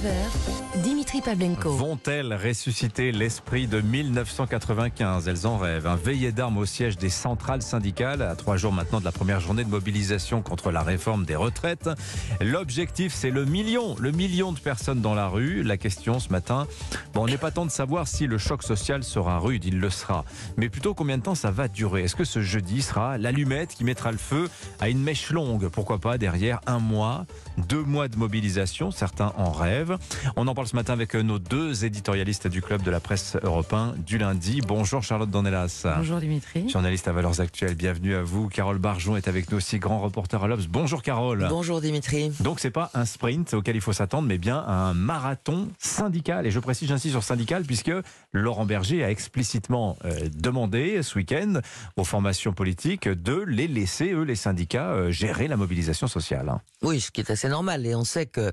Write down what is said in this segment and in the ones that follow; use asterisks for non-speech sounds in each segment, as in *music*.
9h, Dimitri Pavlenko. Vont-elles ressusciter l'esprit de 1995 Elles en rêvent. Un veillé d'armes au siège des centrales syndicales, à trois jours maintenant de la première journée de mobilisation contre la réforme des retraites. L'objectif, c'est le million, le million de personnes dans la rue. La question ce matin, bon, on n'est pas temps de savoir si le choc social sera rude, il le sera. Mais plutôt combien de temps ça va durer? Est-ce que ce jeudi sera l'allumette qui mettra le feu à une mèche longue? Pourquoi pas derrière un mois, deux mois de mobilisation? Certains en On en parle ce matin avec nos deux éditorialistes du club de la presse européen du lundi. Bonjour Charlotte Dornelas. Bonjour Dimitri. Journaliste à Valeurs Actuelles, bienvenue à vous. Carole Barjon est avec nous aussi, grand reporter à l'Obs. Bonjour Carole. Bonjour Dimitri. Donc c'est pas un sprint auquel il faut s'attendre, mais bien un marathon syndical. Et je précise, j'insiste sur syndical, puisque Laurent Berger a explicitement euh, demandé ce week-end aux formations politiques de les laisser, eux, les syndicats, euh, gérer la mobilisation sociale. Oui, ce qui est assez normal. Et on sait que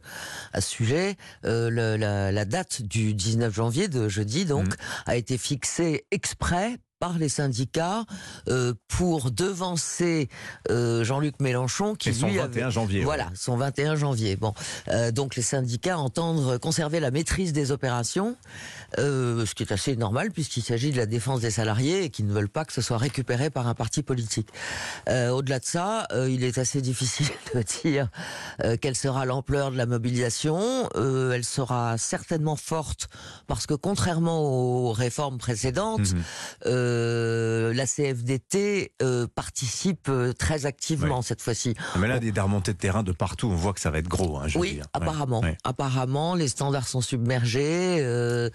à ce sujet, euh, le- la, la date du 19 janvier, de jeudi donc, Mhm. a été fixée exprès par les syndicats euh, pour devancer euh, Jean-Luc Mélenchon qui Et son lui 21 avait janvier. voilà son 21 janvier. Bon, euh, donc les syndicats entendent conserver la maîtrise des opérations, ce qui est assez normal puisqu'il s'agit de la défense des salariés et qui ne veulent pas que ce soit récupéré par un parti politique. Au-delà de ça, il est assez difficile *laughs* de dire quelle sera l'ampleur de la mobilisation. Elle sera certainement forte parce que contrairement aux réformes précédentes, Mhm. うん。La CFDT euh, participe euh, très activement cette fois-ci. Mais là, des remontées de terrain de partout, on voit que ça va être gros. Hein, Oui, apparemment. Ouais. Apparemment, les standards sont submergés euh,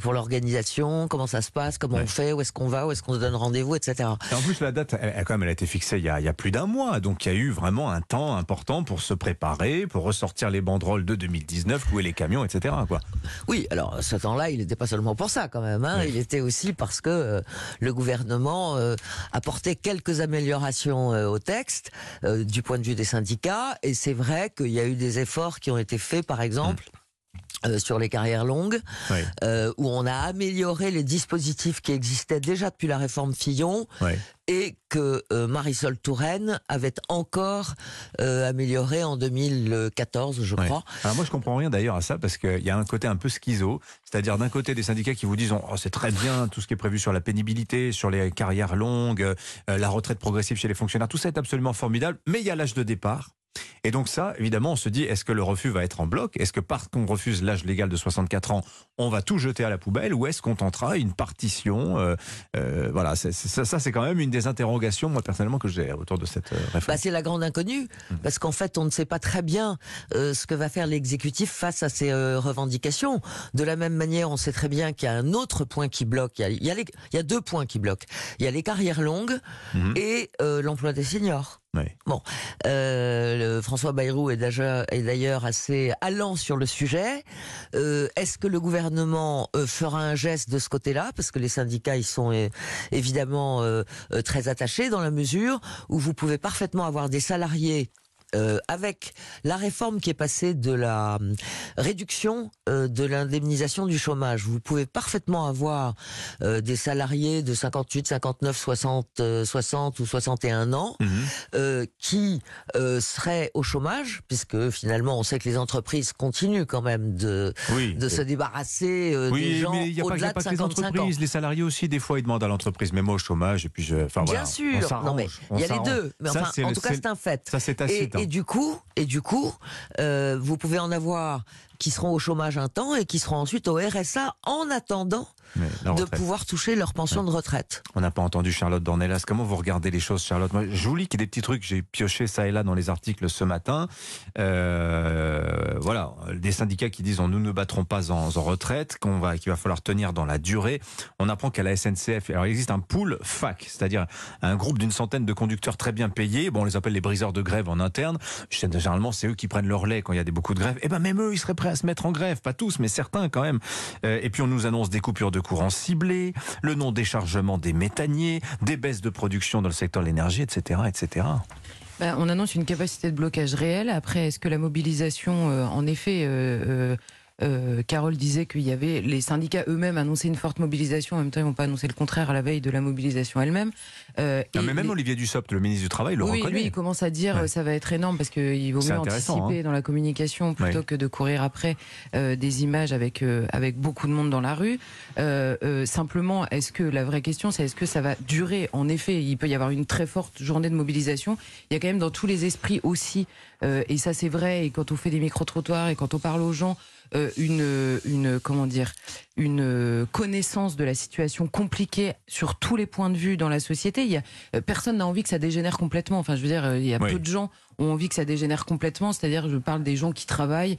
pour l'organisation. Comment ça se passe? Comment Ouais. on fait? Où est-ce qu'on va? Où est-ce qu'on se donne rendez-vous, etc. Et en plus, la date, elle, elle, quand même, elle a été fixée il y a, il y a plus d'un mois. Donc, il y a eu vraiment un temps important pour se préparer, pour ressortir les banderoles de 2019, louer les camions, etc. Quoi. Oui, alors ce temps-là, il n'était pas seulement pour ça quand même. Hein, Oui. Il était aussi parce que euh, le gouvernement euh, apportait quelques améliorations euh, au texte euh, du point de vue des syndicats. Et c'est vrai qu'il y a eu des efforts qui ont été faits, par exemple. Euh, sur les carrières longues, Oui. euh, où on a amélioré les dispositifs qui existaient déjà depuis la réforme Fillon et que euh, Marisol Touraine avait encore amélioré en 2014, je crois. Alors moi, je comprends rien d'ailleurs à ça parce qu'il y a un côté un peu schizo, c'est-à-dire d'un côté des syndicats qui vous disent oh, c'est très bien tout ce qui est prévu sur la pénibilité, sur les carrières longues, la retraite progressive chez les fonctionnaires, tout ça est absolument formidable, mais il y a l'âge de départ. Et donc ça, évidemment, on se dit, est-ce que le refus va être en bloc? Est-ce que parce qu'on refuse l'âge légal de 64 ans, on va tout jeter à la poubelle Ou est-ce qu'on tentera une partition Euh, euh, Voilà, ça, ça, c'est quand même une des interrogations, moi personnellement, que j'ai autour de cette euh, réforme. Bah, c'est la grande inconnue, Mmh. parce qu'en fait, on ne sait pas très bien euh, ce que va faire l'exécutif face à ces revendications. De la même manière, on sait très bien qu'il y a un autre point qui bloque. Il y a, il y a les- il y a deux points qui bloquent. Il y a les carrières longues Mhm. et l'emploi des seniors. Oui. Euh, François Bayrou est d'ailleurs assez allant sur le sujet. Euh, Est-ce que le gouvernement euh, fera un geste de ce côté-là? Parce que les syndicats, ils sont évidemment très attachés dans la mesure où vous pouvez parfaitement avoir des salariés euh, avec la réforme qui est passée de la euh, réduction euh, de l'indemnisation du chômage, vous pouvez parfaitement avoir euh, des salariés de 58, 59, 60, euh, 60 ou 61 ans Mhm. qui seraient au chômage, puisque finalement on sait que les entreprises continuent quand même de, Oui. de se débarrasser Oui, des gens mais il n'y a pas, il y au-delà de que les 55 ans. entreprises. Les salariés aussi, des fois, ils demandent à l'entreprise, mais moi au chômage, et puis je. Enfin, Bien voilà, sûr, non mais il y a les deux, mais Ça, enfin c'est en le- tout cas c'est- un fait. Ça, c'est Et, et du coup, et du coup, euh, vous pouvez en avoir qui seront au chômage un temps et qui seront ensuite au RSA en attendant de pouvoir toucher leur pension de retraite. On n'a pas entendu Charlotte Dornelas. Comment vous regardez les choses, Charlotte Moi, Je vous lis qu'il y a des petits trucs, j'ai pioché ça et là dans les articles ce matin. Euh, voilà, des syndicats qui disent on, nous ne battrons pas en, en retraite, qu'on va, qu'il va falloir tenir dans la durée. On apprend qu'à la SNCF, alors il existe un pool FAC, c'est-à-dire un groupe d'une centaine de conducteurs très bien payés. Bon, on les appelle les briseurs de grève en interne. Généralement, c'est eux qui prennent leur lait quand il y a des beaucoup de grèves. Et ben même eux, ils seraient prêts à se mettre en grève, pas tous, mais certains quand même. Euh, et puis on nous annonce des coupures de courant ciblées, le non-déchargement des méthaniers, des baisses de production dans le secteur de l'énergie, etc., etc. Bah, on annonce une capacité de blocage réelle. Après, est-ce que la mobilisation, euh, en effet, euh, euh, euh, Carole disait qu'il y avait les syndicats eux-mêmes annonçaient une forte mobilisation. En même temps, ils n'ont pas annoncé le contraire à la veille de la mobilisation elle-même. Euh, mais même Olivier Dussopt, le ministre du Travail, le oui, reconnaît. Lui, il commence à dire que ça va être énorme parce qu'il vaut mieux anticiper hein. dans la communication plutôt que de courir après des images avec avec beaucoup de monde dans la rue. simplement, est-ce que la vraie question, c'est est-ce que ça va durer? En effet, il peut y avoir une très forte journée de mobilisation. Il y a quand même dans tous les esprits aussi, et ça c'est vrai. Et quand on fait des micro trottoirs et quand on parle aux gens euh, une, une, comment dire, une connaissance de la situation compliquée sur tous les points de vue dans la société. Il y a, euh, personne n'a envie que ça dégénère complètement. Enfin, je veux dire, euh, il y a peu de gens ont envie que ça dégénère complètement. C'est-à-dire, je parle des gens qui travaillent,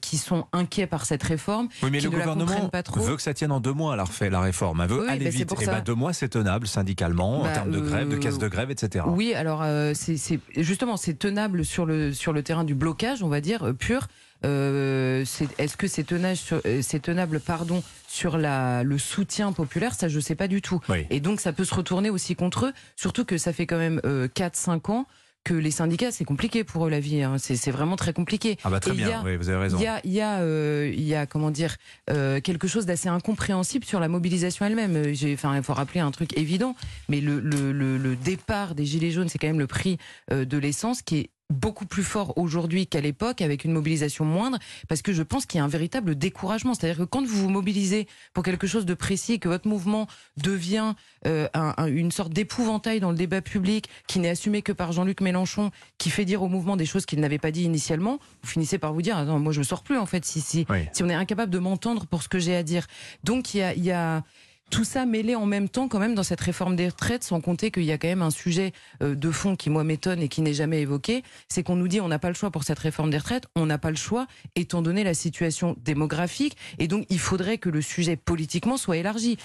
qui sont inquiets par cette réforme. Oui, mais qui le gouvernement pas trop. veut que ça tienne en deux mois, la, la réforme. Elle veut aller bah, vite. Et bah, deux mois, c'est tenable syndicalement, en bah, termes de grève, de caisse de grève, etc. Oui, alors, c'est justement, c'est tenable sur le, sur le terrain du blocage, on va dire, pur. Euh, est-ce que c'est tenable, euh, c'est tenable pardon, sur la, le soutien populaire? Ça, je ne sais pas du tout. Et donc, ça peut se retourner aussi contre eux, surtout que ça fait quand même euh, 4-5 ans que les syndicats, c'est compliqué pour eux la vie. Hein. C'est vraiment très compliqué. Ah bah très bien, oui, vous avez raison. Il y a, il y a, euh, y a comment dire, euh, quelque chose d'assez incompréhensible sur la mobilisation elle-même. Euh, enfin, il faut rappeler un truc évident, mais le, le, le, le départ des gilets jaunes, c'est quand même le prix euh, de l'essence qui est beaucoup plus fort aujourd'hui qu'à l'époque, avec une mobilisation moindre, parce que je pense qu'il y a un véritable découragement. C'est-à-dire que quand vous vous mobilisez pour quelque chose de précis et que votre mouvement devient euh, un, une sorte d'épouvantail dans le débat public, qui n'est assumé que par Jean-Luc Mélenchon, qui fait dire au mouvement des choses qu'il n'avait pas dit initialement, vous finissez par vous dire, non, moi je ne sors plus en fait si, si, si on est incapable de m'entendre pour ce que j'ai à dire. Donc il y a, il y a tout ça mêlé en même temps quand même dans cette réforme des retraites, sans compter qu'il y a quand même un sujet euh, de fond qui moi m'étonne et qui n'est jamais évoqué, c'est qu'on nous dit on n'a pas le choix pour cette réforme des retraites, on n'a pas le choix étant donné la situation démographique et donc il faudrait que le sujet politiquement soit élargi.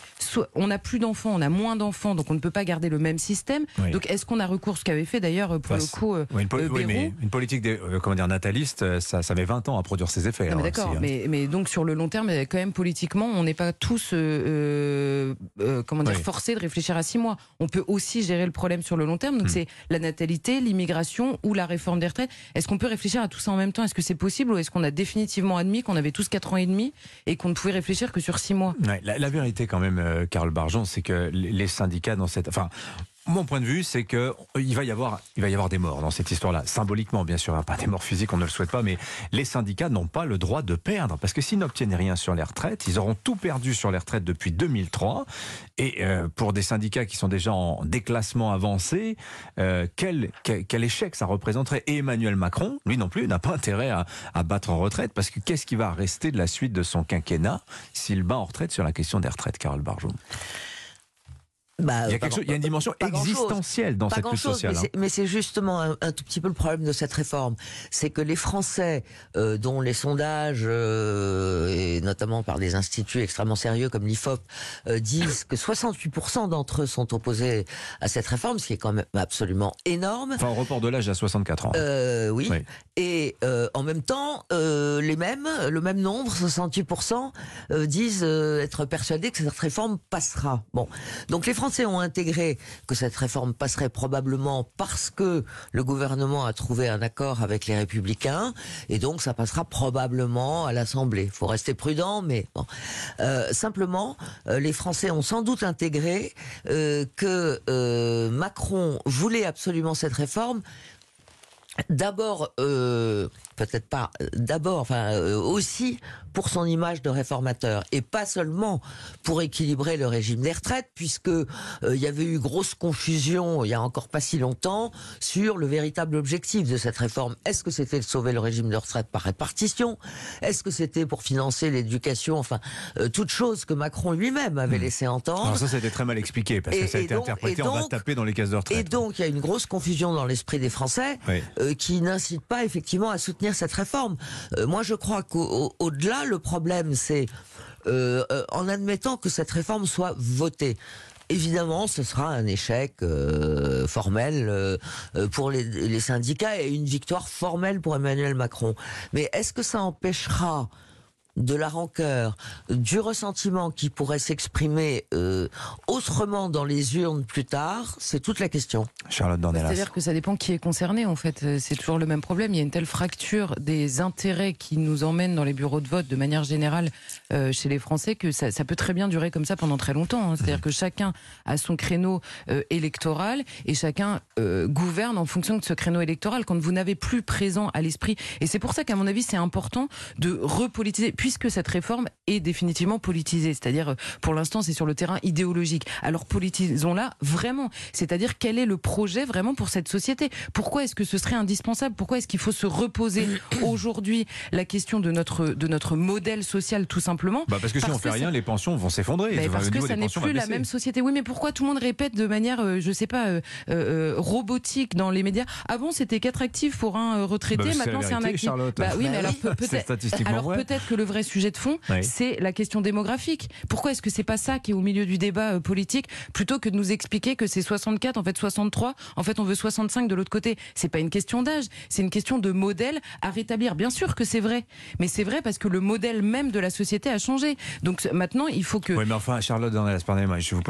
on n'a plus d'enfants, on a moins d'enfants, donc on ne peut pas garder le même système. Donc est-ce qu'on a recours, ce qu'avait fait d'ailleurs pour le coup euh, une, oui, mais une politique des, euh, comment dire, nataliste, ça, ça met 20 ans à produire ses effets. D'accord, hein. mais, mais, donc sur le long terme, quand même politiquement, on n'est pas tous euh, euh, comment dire, forcé de réfléchir à six mois. On peut aussi gérer le problème sur le long terme. Donc hmm. c'est la natalité, l'immigration ou la réforme des retraites. Est-ce qu'on peut réfléchir à tout ça en même temps? Est-ce que c'est possible? Ou est-ce qu'on a définitivement admis qu'on avait tous quatre ans et demi et qu'on ne pouvait réfléchir que sur six mois? La, vérité quand même, euh, Karl Barjon, c'est que les syndicats dans cette, enfin, mon point de vue, c'est que euh, il va y avoir, des morts dans cette histoire-là. Symboliquement, bien sûr, hein, pas des morts physiques, on ne le souhaite pas, mais les syndicats n'ont pas le droit de perdre parce que s'ils n'obtiennent rien sur les retraites, ils auront tout perdu sur les retraites depuis 2003. Et euh, pour des syndicats qui sont déjà en déclassement avancé, euh, quel, échec ça représenterait Et Emmanuel Macron, lui non plus, n'a pas intérêt à, à, battre en retraite parce que qu'est-ce qui va rester de la suite de son quinquennat s'il bat en retraite sur la question des retraites, Carole Barjot? Bah, il, y a il, y a une dimension existentielle dans cette lutte sociale. Hein. Mais c'est justement un, tout petit peu le problème de cette réforme. C'est que les Français, euh, dont les sondages, euh, et notamment par des instituts extrêmement sérieux comme l'IFOP, euh, disent que 68% d'entre eux sont opposés à cette réforme, ce qui est quand même absolument énorme. Enfin, report de l'âge à 64 ans. Oui. oui. Et en même temps, les mêmes, le même nombre, 68%, disent être persuadés que cette réforme passera. Bon. Donc les Français ont intégré que cette réforme passerait probablement parce que le gouvernement a trouvé un accord avec les Républicains, et donc ça passera probablement à l'Assemblée. Il faut rester prudent, mais bon. Euh, simplement, euh, les Français ont sans doute intégré euh, que Macron voulait absolument cette réforme. D'abord, peut-être pas d'abord, enfin aussi pour son image de réformateur et pas seulement pour équilibrer le régime des retraites, puisque euh, il y avait eu grosse confusion il y a encore pas si longtemps sur le véritable objectif de cette réforme. Est-ce que c'était de sauver le régime de retraite par répartition? Est-ce que c'était pour financer l'éducation? Enfin, euh, toute chose que Macron lui-même avait hmm. laissé entendre. Alors ça, ça a été très mal expliqué parce que ça a été interprété on va taper dans les cases de retraite. Et donc, il y a une grosse confusion dans l'esprit des Français euh, qui n'incite pas effectivement à soutenir cette réforme. moi, je crois qu'au-delà le problème, c'est euh, euh, en admettant que cette réforme soit votée. Évidemment, ce sera un échec euh, formel pour les, syndicats et une victoire formelle pour Emmanuel Macron. Mais est-ce que ça empêchera de la rancœur, du ressentiment qui pourrait s'exprimer euh, autrement dans les urnes plus tard, c'est toute la question. Charlotte Dornelas. C'est-à-dire que ça dépend qui est concerné, en fait. Euh, C'est toujours le même problème. Il y a une telle fracture des intérêts qui nous emmènent dans les bureaux de vote de manière générale euh, chez les Français que ça, ça peut très bien durer comme ça pendant très longtemps. hein. C'est-à-dire que chacun a son créneau euh, électoral et chacun euh, gouverne en fonction de ce créneau électoral quand vous n'avez plus présent à l'esprit. Et c'est pour ça qu'à mon avis, c'est important de repolitiser, puisque cette réforme est définitivement politisée. C'est-à-dire, euh, pour l'instant, c'est sur le terrain idéologique. Alors politisons-la vraiment. C'est-à-dire, quel est le projet vraiment pour cette société? Pourquoi est-ce que ce serait indispensable? Pourquoi est-ce qu'il faut se reposer *clears throat* aujourd'hui la question de notre, de notre modèle social, tout simplement? Bah parce que si on fait que rien, les pensions vont s'effondrer. Enfin, parce que ça n'est plus la même société. Oui, mais pourquoi tout le monde répète de manière, euh, je sais pas, euh, euh, robotique dans les médias? Avant, c'était quatre actifs pour un retraité, Bah, maintenant c'est un actif. Charlotte. Bah oui, Bah mais alors *laughs* peut- peut-être que le vrai sujet de fond, Oui. c'est la question démographique. Pourquoi est-ce que c'est pas ça qui est au milieu du débat euh, politique, plutôt que de nous expliquer que c'est 64, en fait 63, en fait on veut 65 de l'autre côté? C'est pas une question d'âge, c'est une question de modèle à rétablir. Bien sûr que c'est vrai, mais c'est vrai parce que le modèle même de la société a changé. Donc maintenant, il faut que Oui, mais enfin, Charlotte Dornelas, pardonnez-moi, je vous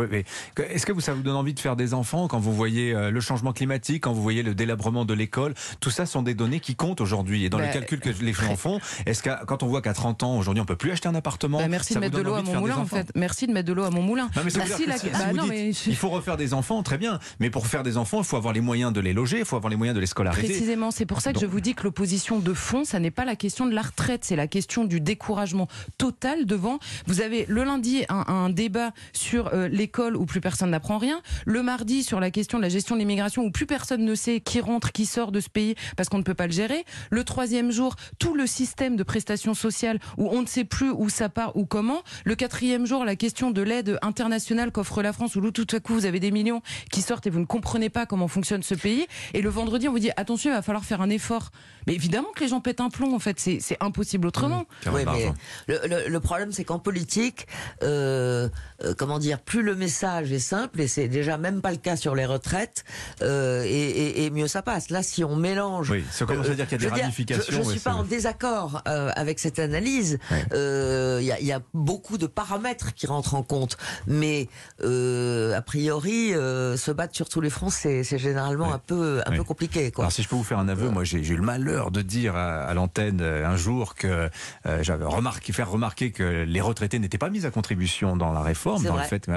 Est-ce que ça vous donne envie de faire des enfants quand vous voyez euh, le changement climatique, quand vous voyez le délabrement de l'école? Tout ça sont des données qui comptent aujourd'hui. Et dans Bah, le calcul que les gens font, est-ce que quand on voit qu'à 30 ans, aujourd'hui, on peut plus acheter un appartement Bah, merci ça de mettre de l'eau à mon moulin, en enfants fait. Merci de mettre de l'eau à mon moulin. Non, mais ça veut Merci dire que la- si bah, vous non, dites, mais je- il faut refaire des enfants, très bien. Mais pour faire des enfants, il faut avoir les moyens de les loger, il faut avoir les moyens de les scolariser. Précisément, c'est pour ça que je vous dis que l'opposition de fond, ça n'est pas la question de la retraite, c'est la question du découragement total devant. Vous avez le lundi un, un débat sur euh, l'école où plus personne n'apprend rien, le mardi sur la question de la gestion de l'immigration où plus personne ne sait qui rentre, qui sort de ce pays parce qu'on ne peut pas le gérer, le troisième jour tout le système de prestations sociales où on ne sait plus où ça part ou comment, le quatrième jour la question de l'aide internationale qu'offre la France où tout à coup vous avez des millions qui sortent et vous ne comprenez pas comment fonctionne ce pays, et le vendredi on vous dit attention il va falloir faire un effort. Mais évidemment que les gens pètent un plomb en fait, c'est c'est impossible autrement. Caroline Oui, mais Bargeon. le, le- le problème, c'est qu'en politique, euh, euh, comment dire, plus le message est simple, et c'est déjà même pas le cas sur les retraites, euh, et, et- et mieux ça passe. Là, si on mélange, Oui, ça commence à dire qu'il y a des dire, ramifications. Je, je ouais, suis pas c'est- en désaccord euh, avec cette analyse. Ouais. Euh, Il y, a, il y a beaucoup de paramètres qui rentrent en compte, mais euh, a priori, euh, se battre sur tous les fronts, c'est généralement Ouais. un peu un Ouais. peu compliqué. Quoi. Alors si je peux vous faire un aveu, moi j'ai eu le malheur de dire à, à l'antenne euh, un jour que euh, j'avais remarqué, faire remarquer que les retraités n'étaient pas mis à contribution dans la réforme, dans le fait.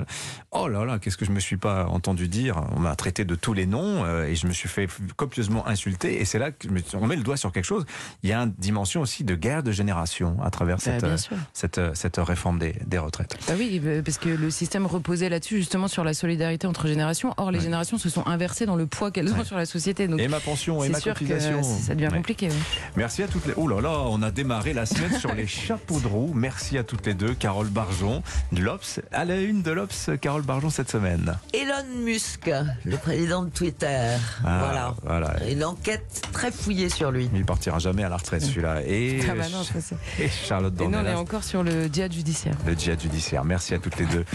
Oh là là, qu'est-ce que je me suis pas entendu dire? On m'a traité de tous les noms euh, et je me suis fait copieusement insulter. Et c'est là que je me suis- on met le doigt sur quelque chose. Il y a une dimension aussi de guerre de génération à travers cette, bien euh, sûr. cette, euh, cette réforme des, des retraites. Bah oui, bah, parce que le système reposait là-dessus justement sur la solidarité entre générations. Or les Ouais. générations se sont inversées dans le poids qu'elles ont Ouais. sur la société. Donc Et ma pension et ma cotisation. ça devient Ouais. compliqué. oui. Merci à toutes les. Oh là là, on a démarré la semaine sur les *laughs* chapeaux de roue. Merci à toutes les deux. Carole Barjon, de l'Obs. À la une de l'Obs, Carole Barjon cette semaine. Elon Musk, le président de Twitter, Ah, voilà. voilà. Une enquête très fouillée sur lui. Il partira jamais à la retraite celui-là. Et, Ah bah non, ça, et Charlotte Et nous on est encore sur le diade judiciaire. le djihad judiciaire. Merci à toutes les deux.